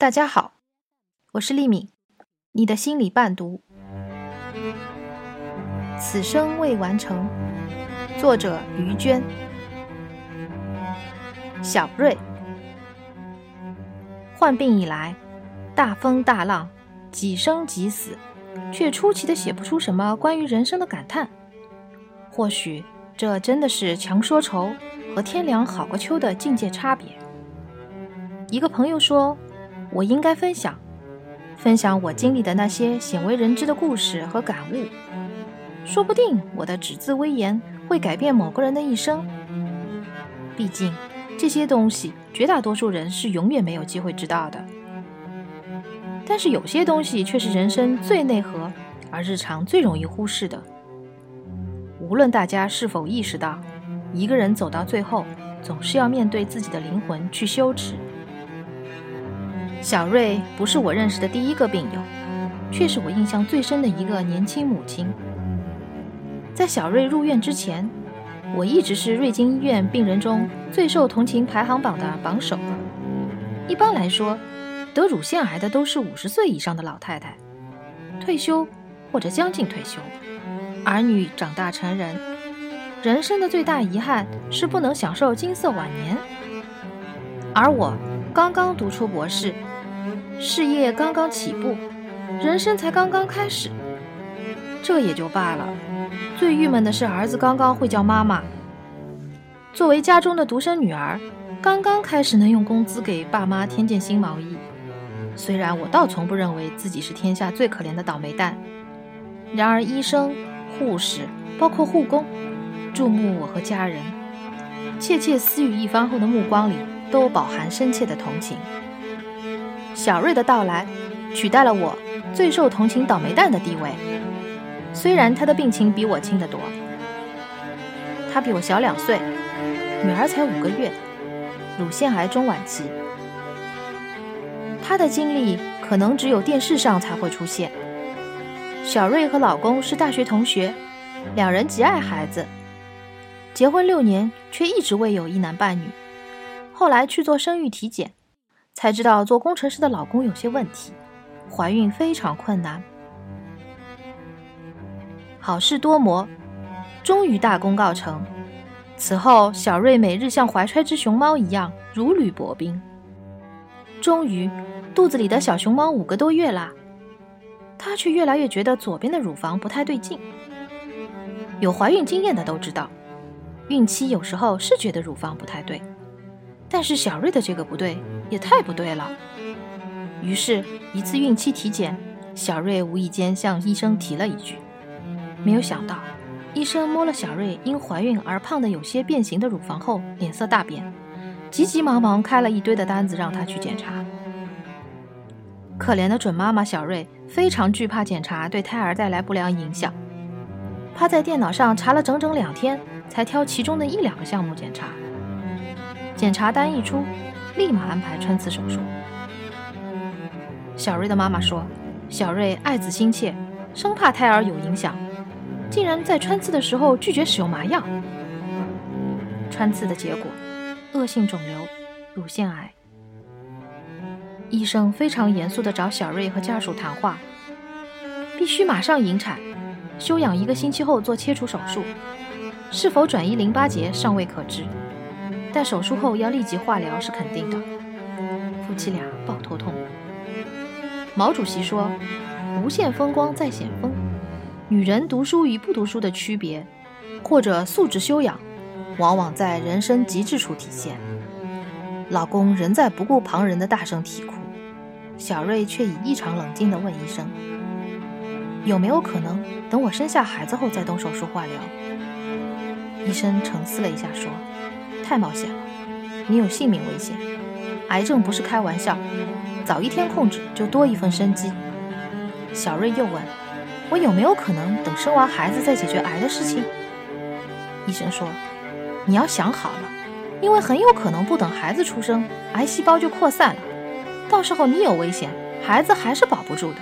大家好，我是丽敏，你的心理伴读。此生未完成，作者于娟。小瑞患病以来，大风大浪，几生几死，却出奇的写不出什么关于人生的感叹。或许这真的是强说愁和天凉好个秋的境界差别。一个朋友说，我应该分享，分享我经历的那些鲜为人知的故事和感悟。说不定我的只字微言会改变某个人的一生。毕竟这些东西，绝大多数人是永远没有机会知道的。但是有些东西却是人生最内核，而日常最容易忽视的。无论大家是否意识到，一个人走到最后，总是要面对自己的灵魂去羞耻。小瑞不是我认识的第一个病友，却是我印象最深的一个年轻母亲。在小瑞入院之前，我一直是瑞金医院病人中最受同情排行榜的榜首。一般来说，得乳腺癌的都是五十岁以上的老太太，退休或者将近退休，儿女长大成人，人生的最大遗憾是不能享受金色晚年。而我刚刚读出博士，事业刚刚起步，人生才刚刚开始，这也就罢了。最郁闷的是，儿子刚刚会叫妈妈。作为家中的独生女儿，刚刚开始能用工资给爸妈添件新毛衣。虽然我倒从不认为自己是天下最可怜的倒霉蛋，然而医生、护士，包括护工，注目我和家人，窃窃私语一番后的目光里，都饱含深切的同情。小瑞的到来，取代了我最受同情倒霉蛋的地位。虽然他的病情比我轻得多，他比我小两岁，女儿才五个月，乳腺癌中晚期。他的经历可能只有电视上才会出现。小瑞和老公是大学同学，两人极爱孩子，结婚六年却一直未有一男半女。后来去做生育体检，才知道做工程师的老公有些问题，怀孕非常困难。好事多磨，终于大功告成。此后，小瑞每日像怀揣只熊猫一样如履薄冰。终于，肚子里的小熊猫五个多月啦，她却越来越觉得左边的乳房不太对劲。有怀孕经验的都知道，孕期有时候是觉得乳房不太对，但是小瑞的这个不对也太不对了。于是，一次孕期体检，小瑞无意间向医生提了一句。没有想到，医生摸了小瑞因怀孕而胖的有些变形的乳房后，脸色大变，急急忙忙开了一堆的单子让他去检查。可怜的准妈妈小瑞非常惧怕检查对胎儿带来不良影响，趴在电脑上查了整整两天，才挑其中的一两个项目检查。检查单一出，立马安排穿刺手术。小瑞的妈妈说：“小瑞爱子心切，生怕胎儿有影响。”竟然在穿刺的时候拒绝使用麻药。穿刺的结果，恶性肿瘤，乳腺癌。医生非常严肃地找小瑞和家属谈话，必须马上引产，休养一个星期后做切除手术。是否转移淋巴结尚未可知，但手术后要立即化疗是肯定的。夫妻俩抱头痛哭。毛主席说：“无限风光在险峰。”女人读书与不读书的区别，或者素质修养，往往在人生极致处体现。老公仍在不顾旁人的大声啼哭，小瑞却以异常冷静地问医生：“有没有可能等我生下孩子后再动手术化疗？”医生沉思了一下说：“太冒险了，你有性命危险。癌症不是开玩笑，早一天控制就多一份生机。”小瑞又问。我有没有可能等生完孩子再解决癌的事情？医生说：“你要想好了，因为很有可能不等孩子出生，癌细胞就扩散了，到时候你有危险，孩子还是保不住的。”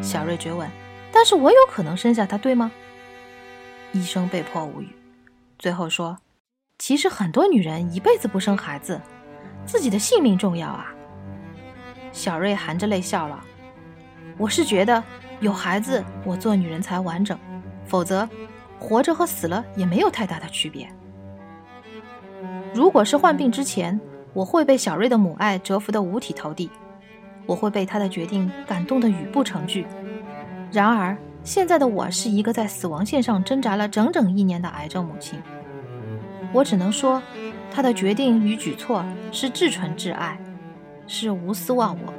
小瑞追问：“但是我有可能生下他，对吗？”医生被迫无语，最后说：“其实很多女人一辈子不生孩子，自己的性命重要啊。”小瑞含着泪笑了。我是觉得有孩子，我做女人才完整，否则活着和死了也没有太大的区别。如果是患病之前，我会被小瑞的母爱折服得五体投地，我会被她的决定感动得语不成句。然而，现在的我是一个在死亡线上挣扎了整整一年的癌症母亲。我只能说，他的决定与举措是至纯至爱，是无私忘我，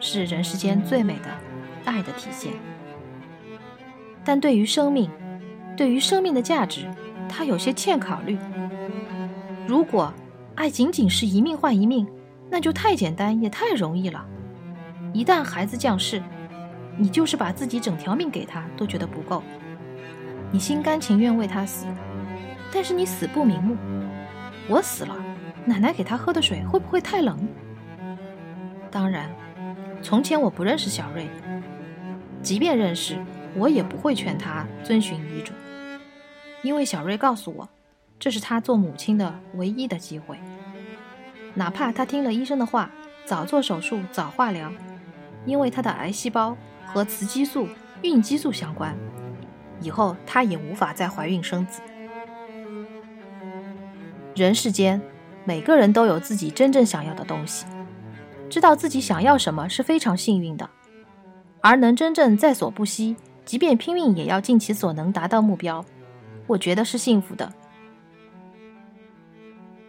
是人世间最美的爱的体现。但对于生命，对于生命的价值，他有些欠考虑。如果爱仅仅是一命换一命，那就太简单也太容易了。一旦孩子降世，你就是把自己整条命给他都觉得不够，你心甘情愿为他死，但是你死不瞑目。我死了，奶奶给他喝的水会不会太冷？当然，从前我不认识小瑞，即便认识，我也不会劝他遵循遗嘱，因为小瑞告诉我，这是他做母亲的唯一的机会，哪怕他听了医生的话，早做手术，早化疗，因为他的癌细胞。和雌激素、孕激素相关，以后她也无法再怀孕生子。人世间，每个人都有自己真正想要的东西，知道自己想要什么是非常幸运的，而能真正在所不惜，即便拼命也要尽其所能达到目标，我觉得是幸福的。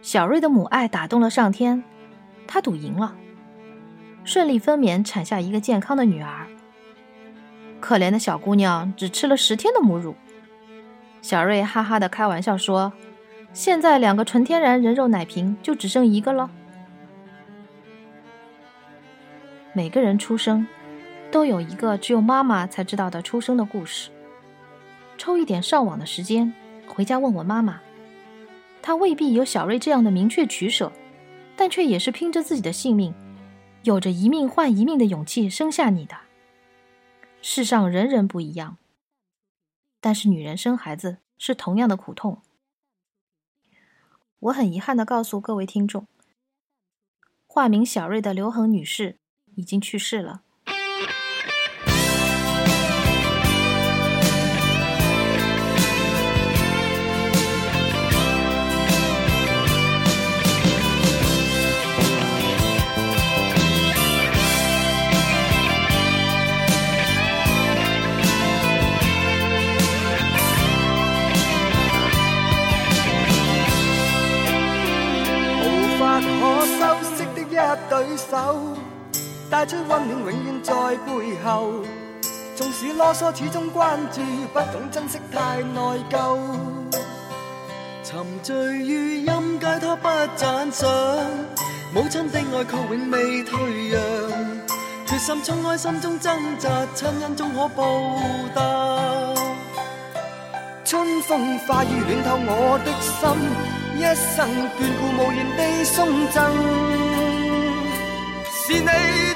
小瑞的母爱打动了上天，他赌赢了，顺利分娩产下一个健康的女儿。可怜的小姑娘只吃了十天的母乳，小瑞哈哈的开玩笑说：“现在两个纯天然人肉奶瓶就只剩一个了。”每个人出生都有一个只有妈妈才知道的出生的故事。抽一点上网的时间，回家问问妈妈，她未必有小瑞这样的明确取舍，但却也是拼着自己的性命，有着一命换一命的勇气生下你的。世上人人不一样，但是女人生孩子是同样的苦痛。我很遗憾的告诉各位听众，化名小瑞的刘恒女士已经去世了。对手带出温暖，永远在背后。纵使啰嗦，始终关注，不懂珍惜，太内疚。沉醉于音阶，他不赞赏。母亲的爱却永未退让。决心冲开心中挣扎，亲恩终可报答。春风化雨暖透我的心，一生眷顾无言地送赠。是你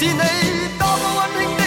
是你多么温馨。